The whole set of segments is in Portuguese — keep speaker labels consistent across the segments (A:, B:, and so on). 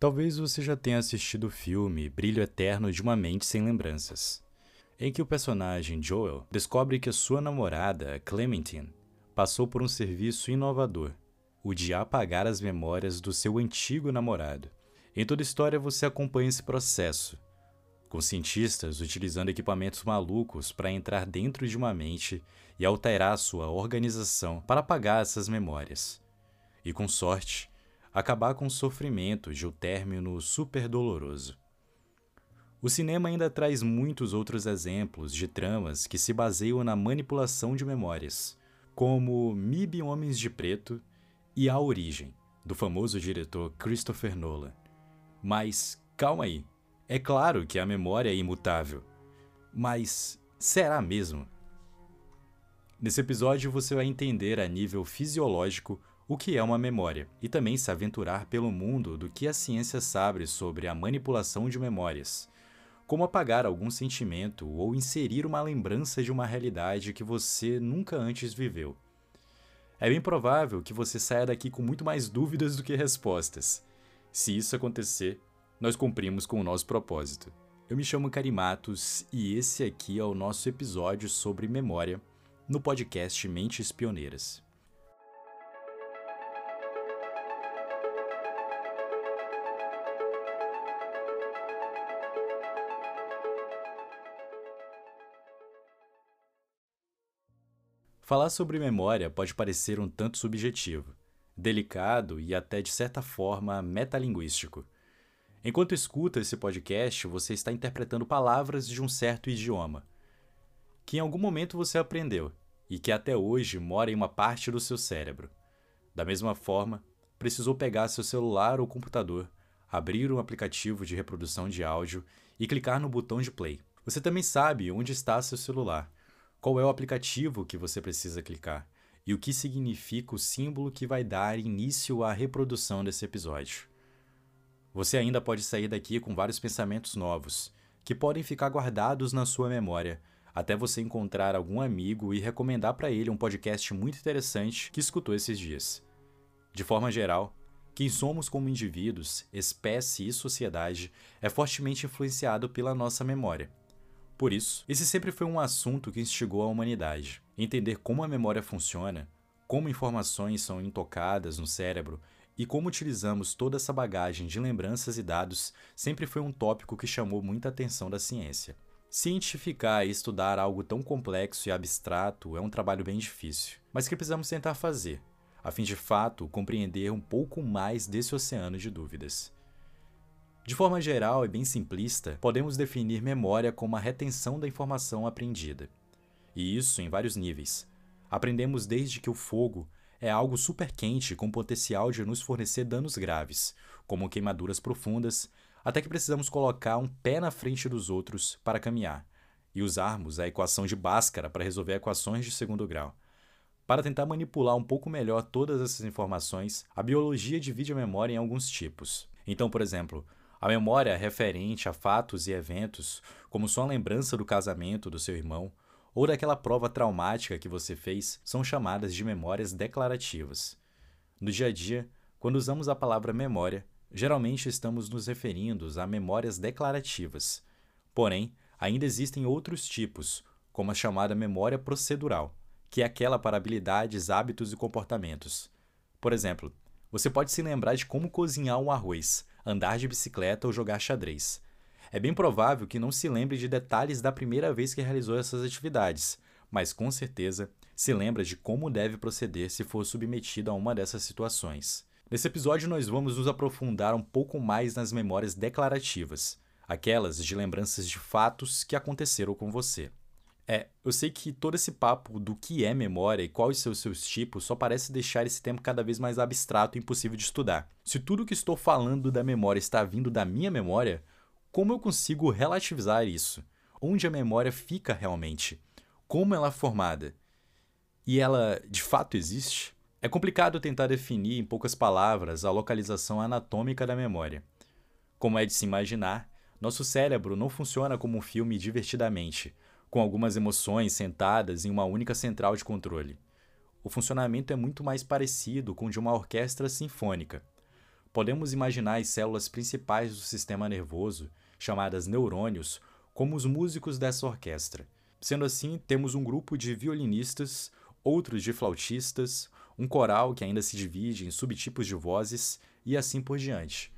A: Talvez você já tenha assistido o filme Brilho Eterno de uma Mente Sem Lembranças, em que o personagem Joel descobre que a sua namorada, Clementine, passou por um serviço inovador, o de apagar as memórias do seu antigo namorado. Em toda a história você acompanha esse processo, com cientistas utilizando equipamentos malucos para entrar dentro de uma mente e alterar sua organização para apagar essas memórias. E com sorte, acabar com o sofrimento de um término super doloroso. O cinema ainda traz muitos outros exemplos de tramas que se baseiam na manipulação de memórias, como Mib Homens de Preto e A Origem, do famoso diretor Christopher Nolan. Mas calma aí, é claro que a memória é imutável. Mas será mesmo? Nesse episódio você vai entender a nível fisiológico o que é uma memória, e também se aventurar pelo mundo do que a ciência sabe sobre a manipulação de memórias, como apagar algum sentimento ou inserir uma lembrança de uma realidade que você nunca antes viveu. É bem provável que você saia daqui com muito mais dúvidas do que respostas. Se isso acontecer, nós cumprimos com o nosso propósito. Eu me chamo Carimatos e esse aqui é o nosso episódio sobre memória no podcast Mentes Pioneiras. Falar sobre memória pode parecer um tanto subjetivo, delicado e até de certa forma metalinguístico. Enquanto escuta esse podcast, você está interpretando palavras de um certo idioma, que em algum momento você aprendeu e que até hoje mora em uma parte do seu cérebro. Da mesma forma, precisou pegar seu celular ou computador, abrir um aplicativo de reprodução de áudio e clicar no botão de play. Você também sabe onde está seu celular qual é o aplicativo que você precisa clicar e o que significa o símbolo que vai dar início à reprodução desse episódio. Você ainda pode sair daqui com vários pensamentos novos, que podem ficar guardados na sua memória, até você encontrar algum amigo e recomendar para ele um podcast muito interessante que escutou esses dias. De forma geral, quem somos como indivíduos, espécie e sociedade é fortemente influenciado pela nossa memória. Por isso, esse sempre foi um assunto que instigou a humanidade. Entender como a memória funciona, como informações são intocadas no cérebro e como utilizamos toda essa bagagem de lembranças e dados sempre foi um tópico que chamou muita atenção da ciência. Cientificar e estudar algo tão complexo e abstrato é um trabalho bem difícil, mas que precisamos tentar fazer, a fim de fato compreender um pouco mais desse oceano de dúvidas. De forma geral e bem simplista, podemos definir memória como a retenção da informação aprendida. E isso em vários níveis. Aprendemos desde que o fogo é algo super quente com potencial de nos fornecer danos graves, como queimaduras profundas, até que precisamos colocar um pé na frente dos outros para caminhar e usarmos a equação de Bhaskara para resolver equações de segundo grau. Para tentar manipular um pouco melhor todas essas informações, a biologia divide a memória em alguns tipos. Então, por exemplo, a memória referente a fatos e eventos, como sua lembrança do casamento do seu irmão ou daquela prova traumática que você fez, são chamadas de memórias declarativas. No dia a dia, quando usamos a palavra memória, geralmente estamos nos referindo a memórias declarativas. Porém, ainda existem outros tipos, como a chamada memória procedural, que é aquela para habilidades, hábitos e comportamentos. Por exemplo, você pode se lembrar de como cozinhar um arroz, andar de bicicleta ou jogar xadrez. É bem provável que não se lembre de detalhes da primeira vez que realizou essas atividades, mas com certeza se lembra de como deve proceder se for submetido a uma dessas situações. Nesse episódio, nós vamos nos aprofundar um pouco mais nas memórias declarativas, aquelas de lembranças de fatos que aconteceram com você. É, eu sei que todo esse papo do que é memória e quais são os seus tipos só parece deixar esse tempo cada vez mais abstrato e impossível de estudar. Se tudo que estou falando da memória está vindo da minha memória, como eu consigo relativizar isso? Onde a memória fica realmente? Como ela é formada? E ela de fato existe? É complicado tentar definir em poucas palavras a localização anatômica da memória. Como é de se imaginar, nosso cérebro não funciona como um filme divertidamente com algumas emoções sentadas em uma única central de controle. O funcionamento é muito mais parecido com o de uma orquestra sinfônica. podemos imaginar as células principais do sistema nervoso, chamadas neurônios, como os músicos dessa orquestra. Sendo assim, temos um grupo de violinistas, outros de flautistas, um coral que ainda se divide em subtipos de vozes e assim por diante.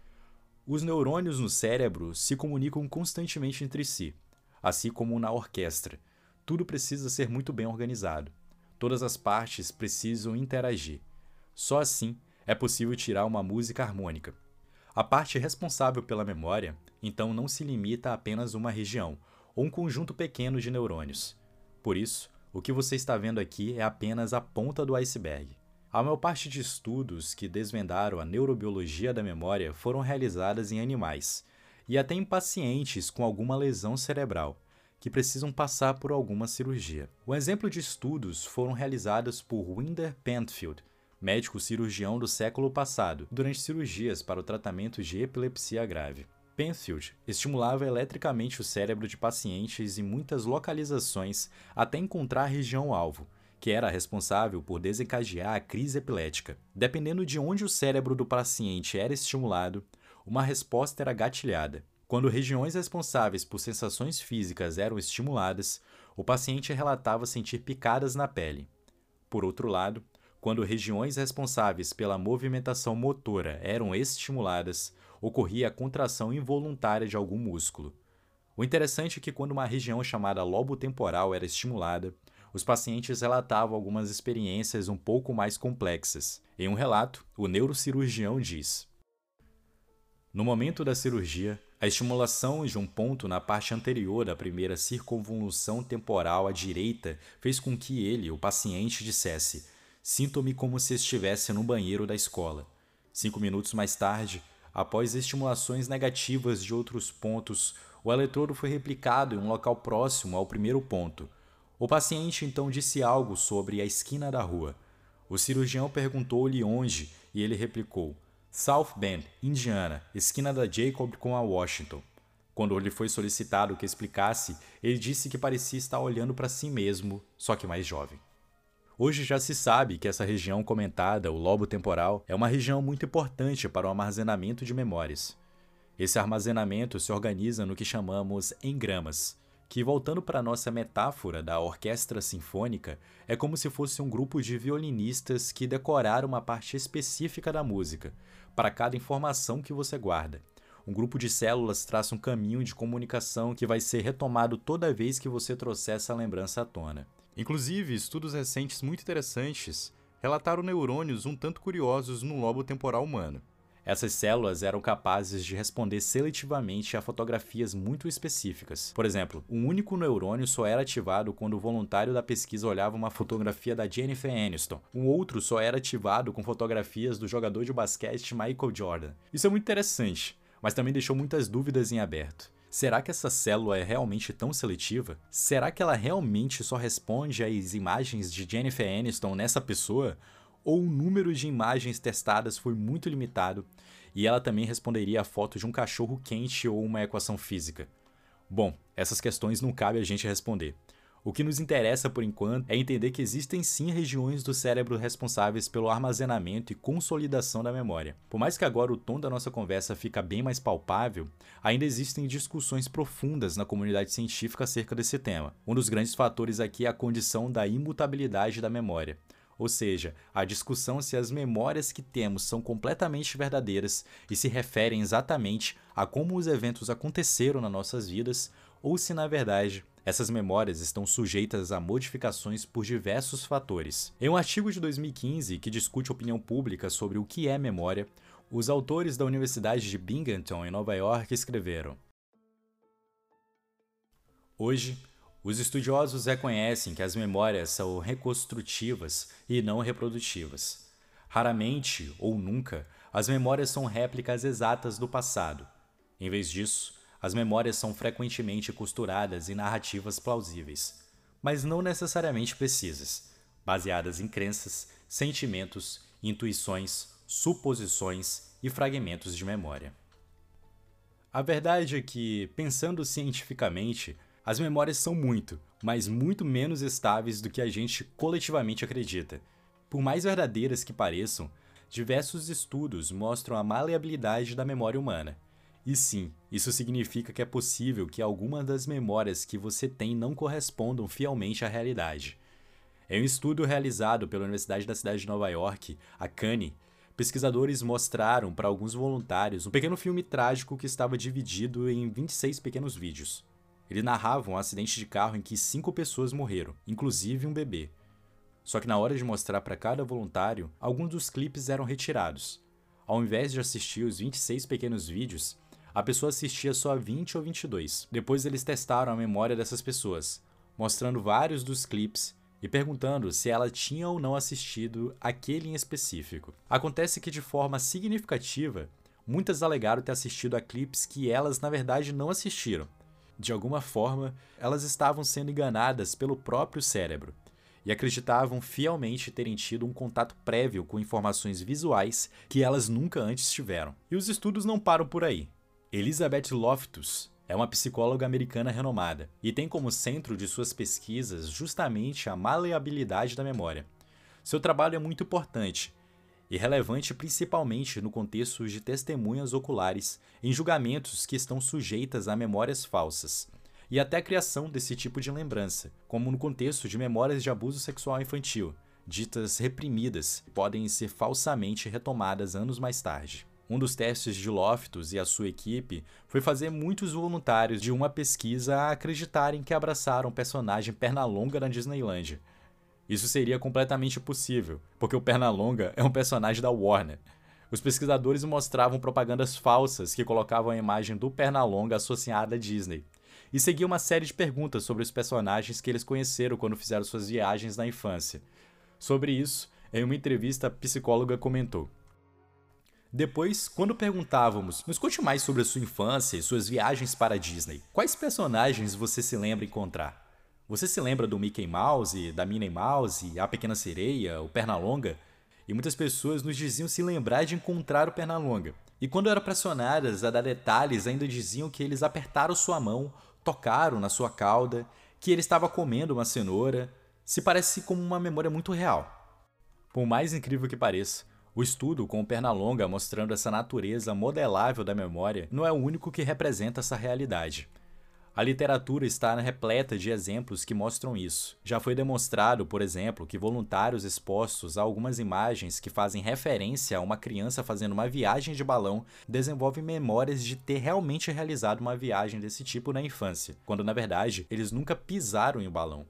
A: Os neurônios no cérebro se comunicam constantemente entre si, assim como na orquestra. Tudo precisa ser muito bem organizado. Todas as partes precisam interagir. Só assim é possível tirar uma música harmônica. A parte responsável pela memória, então, não se limita a apenas uma região ou um conjunto pequeno de neurônios. Por isso, o que você está vendo aqui é apenas a ponta do iceberg. A maior parte de estudos que desvendaram a neurobiologia da memória foram realizadas em animais, e até em pacientes com alguma lesão cerebral, que precisam passar por alguma cirurgia. Um exemplo de estudos foram realizados por Winder Pentfield, médico cirurgião do século passado, durante cirurgias para o tratamento de epilepsia grave. Penfield estimulava eletricamente o cérebro de pacientes em muitas localizações até encontrar a região-alvo, que era responsável por desencadear a crise epilética. Dependendo de onde o cérebro do paciente era estimulado, uma resposta era gatilhada. Quando regiões responsáveis por sensações físicas eram estimuladas, o paciente relatava sentir picadas na pele. Por outro lado, quando regiões responsáveis pela movimentação motora eram estimuladas, ocorria a contração involuntária de algum músculo. O interessante é que quando uma região chamada lobo temporal era estimulada, os pacientes relatavam algumas experiências um pouco mais complexas. Em um relato, o neurocirurgião diz: No momento da cirurgia, a estimulação de um ponto na parte anterior da primeira circunvolução temporal à direita fez com que ele, o paciente, dissesse: Sinto-me como se estivesse no banheiro da escola. Cinco minutos mais tarde, após estimulações negativas de outros pontos, o eletrodo foi replicado em um local próximo ao primeiro ponto. O paciente então disse algo sobre a esquina da rua. O cirurgião perguntou-lhe onde e ele replicou: South Bend, Indiana, esquina da Jacob com a Washington. Quando lhe foi solicitado que explicasse, ele disse que parecia estar olhando para si mesmo, só que mais jovem. Hoje já se sabe que essa região comentada, o lobo temporal, é uma região muito importante para o armazenamento de memórias. Esse armazenamento se organiza no que chamamos engramas, que, voltando para a nossa metáfora da orquestra sinfônica, é como se fosse um grupo de violinistas que decoraram uma parte específica da música, para cada informação que você guarda. Um grupo de células traça um caminho de comunicação que vai ser retomado toda vez que você trouxer essa lembrança à tona. Inclusive, estudos recentes muito interessantes relataram neurônios um tanto curiosos no lobo temporal humano. Essas células eram capazes de responder seletivamente a fotografias muito específicas. Por exemplo, um único neurônio só era ativado quando o voluntário da pesquisa olhava uma fotografia da Jennifer Aniston. Um outro só era ativado com fotografias do jogador de basquete Michael Jordan. Isso é muito interessante, mas também deixou muitas dúvidas em aberto. Será que essa célula é realmente tão seletiva? Será que ela realmente só responde às imagens de Jennifer Aniston nessa pessoa? Ou o número de imagens testadas foi muito limitado e ela também responderia a foto de um cachorro quente ou uma equação física? Bom, essas questões não cabe a gente responder. O que nos interessa por enquanto é entender que existem sim regiões do cérebro responsáveis pelo armazenamento e consolidação da memória. Por mais que agora o tom da nossa conversa fica bem mais palpável, ainda existem discussões profundas na comunidade científica acerca desse tema. Um dos grandes fatores aqui é a condição da imutabilidade da memória. Ou seja, a discussão se as memórias que temos são completamente verdadeiras e se referem exatamente a como os eventos aconteceram nas nossas vidas, ou se na verdade essas memórias estão sujeitas a modificações por diversos fatores. Em um artigo de 2015 que discute opinião pública sobre o que é memória, os autores da Universidade de Binghamton, em Nova York, escreveram: Hoje, os estudiosos reconhecem que as memórias são reconstrutivas e não reprodutivas. Raramente, ou nunca, as memórias são réplicas exatas do passado. Em vez disso, as memórias são frequentemente costuradas em narrativas plausíveis, mas não necessariamente precisas, baseadas em crenças, sentimentos, intuições, suposições e fragmentos de memória. A verdade é que, pensando cientificamente, as memórias são muito, mas muito menos estáveis do que a gente coletivamente acredita. Por mais verdadeiras que pareçam, Diversos estudos mostram a maleabilidade da memória humana. E sim, isso significa que é possível que algumas das memórias que você tem não correspondam fielmente à realidade. Em um estudo realizado pela Universidade da Cidade de Nova York, a CANI, pesquisadores mostraram para alguns voluntários um pequeno filme trágico que estava dividido em 26 pequenos vídeos. Ele narrava um acidente de carro em que cinco pessoas morreram, inclusive um bebê. Só que na hora de mostrar para cada voluntário, alguns dos clipes eram retirados. Ao invés de assistir os 26 pequenos vídeos, a pessoa assistia só 20 ou 22. Depois eles testaram a memória dessas pessoas, mostrando vários dos clipes e perguntando se ela tinha ou não assistido aquele em específico. Acontece que, de forma significativa, muitas alegaram ter assistido a clipes que elas na verdade não assistiram. De alguma forma, elas estavam sendo enganadas pelo próprio cérebro e acreditavam fielmente terem tido um contato prévio com informações visuais que elas nunca antes tiveram. E os estudos não param por aí. Elizabeth Loftus, é uma psicóloga americana renomada e tem como centro de suas pesquisas justamente a maleabilidade da memória. Seu trabalho é muito importante e relevante principalmente no contexto de testemunhas oculares em julgamentos que estão sujeitas a memórias falsas e até a criação desse tipo de lembrança, como no contexto de memórias de abuso sexual infantil, ditas reprimidas, podem ser falsamente retomadas anos mais tarde. Um dos testes de Loftus e a sua equipe foi fazer muitos voluntários de uma pesquisa a acreditarem que abraçaram o personagem Pernalonga na Disneylandia. Isso seria completamente possível, porque o Pernalonga é um personagem da Warner. Os pesquisadores mostravam propagandas falsas que colocavam a imagem do Pernalonga associada à Disney. E seguia uma série de perguntas sobre os personagens que eles conheceram quando fizeram suas viagens na infância. Sobre isso, em uma entrevista, a psicóloga comentou: depois, quando perguntávamos, nos conte mais sobre a sua infância e suas viagens para a Disney. Quais personagens você se lembra encontrar? Você se lembra do Mickey Mouse, da Minnie Mouse, a Pequena Sereia, o Pernalonga? E muitas pessoas nos diziam se lembrar de encontrar o Pernalonga. E quando eram pressionadas a dar detalhes, ainda diziam que eles apertaram sua mão, tocaram na sua cauda, que ele estava comendo uma cenoura. Se parece como uma memória muito real. Por mais incrível que pareça, o estudo com o Pernalonga mostrando essa natureza modelável da memória não é o único que representa essa realidade. A literatura está repleta de exemplos que mostram isso. Já foi demonstrado, por exemplo, que voluntários expostos a algumas imagens que fazem referência a uma criança fazendo uma viagem de balão desenvolvem memórias de ter realmente realizado uma viagem desse tipo na infância, quando na verdade eles nunca pisaram em um balão.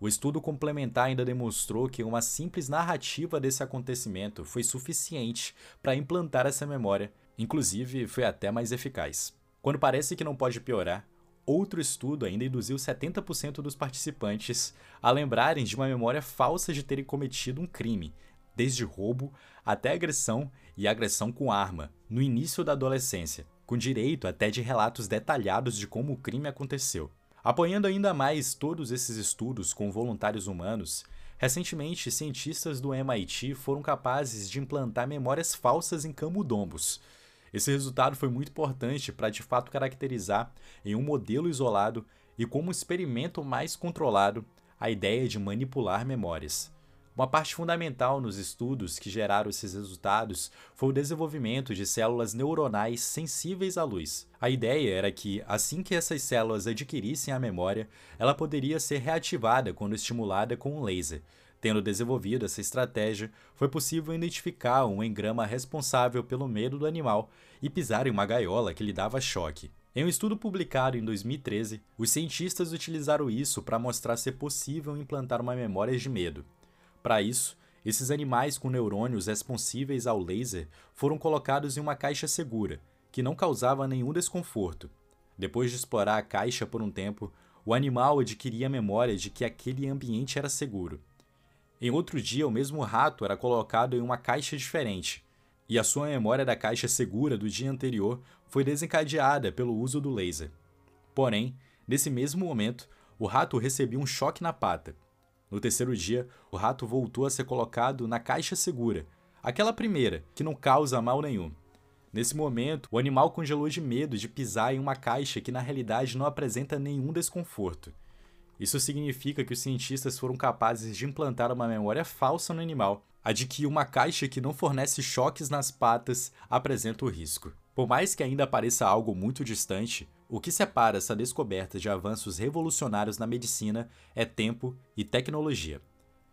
A: O estudo complementar ainda demonstrou que uma simples narrativa desse acontecimento foi suficiente para implantar essa memória, inclusive foi até mais eficaz. Quando parece que não pode piorar, outro estudo ainda induziu 70% dos participantes a lembrarem de uma memória falsa de terem cometido um crime, desde roubo até agressão e agressão com arma, no início da adolescência, com direito até de relatos detalhados de como o crime aconteceu. Apoiando ainda mais todos esses estudos com voluntários humanos, recentemente cientistas do MIT foram capazes de implantar memórias falsas em camundongos. Esse resultado foi muito importante para de fato caracterizar em um modelo isolado e como experimento mais controlado a ideia de manipular memórias. Uma parte fundamental nos estudos que geraram esses resultados foi o desenvolvimento de células neuronais sensíveis à luz. A ideia era que, assim que essas células adquirissem a memória, ela poderia ser reativada quando estimulada com um laser. Tendo desenvolvido essa estratégia, foi possível identificar um engrama responsável pelo medo do animal e pisar em uma gaiola que lhe dava choque. Em um estudo publicado em 2013, os cientistas utilizaram isso para mostrar ser possível implantar uma memória de medo. Para isso, esses animais com neurônios responsíveis ao laser foram colocados em uma caixa segura, que não causava nenhum desconforto. Depois de explorar a caixa por um tempo, o animal adquiria a memória de que aquele ambiente era seguro. Em outro dia, o mesmo rato era colocado em uma caixa diferente, e a sua memória da caixa segura do dia anterior foi desencadeada pelo uso do laser. Porém, nesse mesmo momento, o rato recebia um choque na pata, no terceiro dia, o rato voltou a ser colocado na caixa segura, aquela primeira, que não causa mal nenhum. Nesse momento, o animal congelou de medo de pisar em uma caixa que na realidade não apresenta nenhum desconforto. Isso significa que os cientistas foram capazes de implantar uma memória falsa no animal, a de que uma caixa que não fornece choques nas patas apresenta o risco. Por mais que ainda pareça algo muito distante, o que separa essa descoberta de avanços revolucionários na medicina é tempo e tecnologia.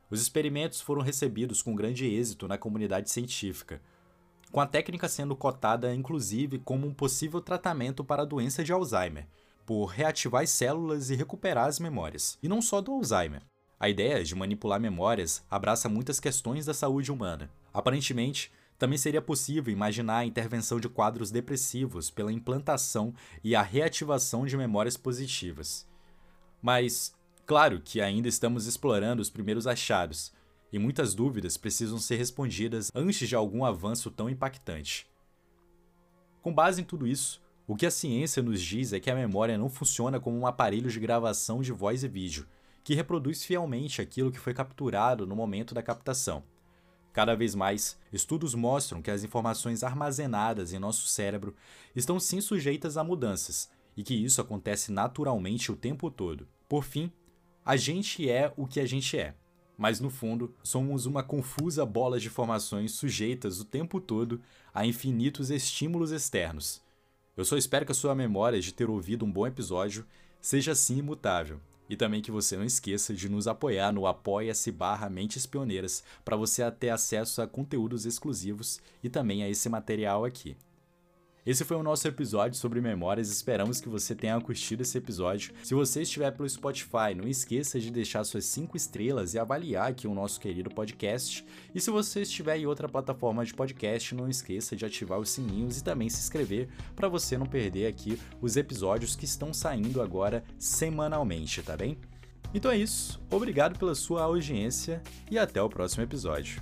A: Os experimentos foram recebidos com grande êxito na comunidade científica, com a técnica sendo cotada inclusive como um possível tratamento para a doença de Alzheimer, por reativar as células e recuperar as memórias. E não só do Alzheimer. A ideia de manipular memórias abraça muitas questões da saúde humana. Aparentemente, também seria possível imaginar a intervenção de quadros depressivos pela implantação e a reativação de memórias positivas. Mas, claro que ainda estamos explorando os primeiros achados, e muitas dúvidas precisam ser respondidas antes de algum avanço tão impactante. Com base em tudo isso, o que a ciência nos diz é que a memória não funciona como um aparelho de gravação de voz e vídeo, que reproduz fielmente aquilo que foi capturado no momento da captação. Cada vez mais, estudos mostram que as informações armazenadas em nosso cérebro estão sim sujeitas a mudanças e que isso acontece naturalmente o tempo todo. Por fim, a gente é o que a gente é mas no fundo somos uma confusa bola de informações sujeitas o tempo todo a infinitos estímulos externos. Eu só espero que a sua memória de ter ouvido um bom episódio seja assim imutável. E também que você não esqueça de nos apoiar no apoia-se barra Mentes Pioneiras para você ter acesso a conteúdos exclusivos e também a esse material aqui. Esse foi o nosso episódio sobre memórias. Esperamos que você tenha curtido esse episódio. Se você estiver pelo Spotify, não esqueça de deixar suas 5 estrelas e avaliar aqui o nosso querido podcast. E se você estiver em outra plataforma de podcast, não esqueça de ativar os sininhos e também se inscrever para você não perder aqui os episódios que estão saindo agora semanalmente, tá bem? Então é isso. Obrigado pela sua audiência e até o próximo episódio.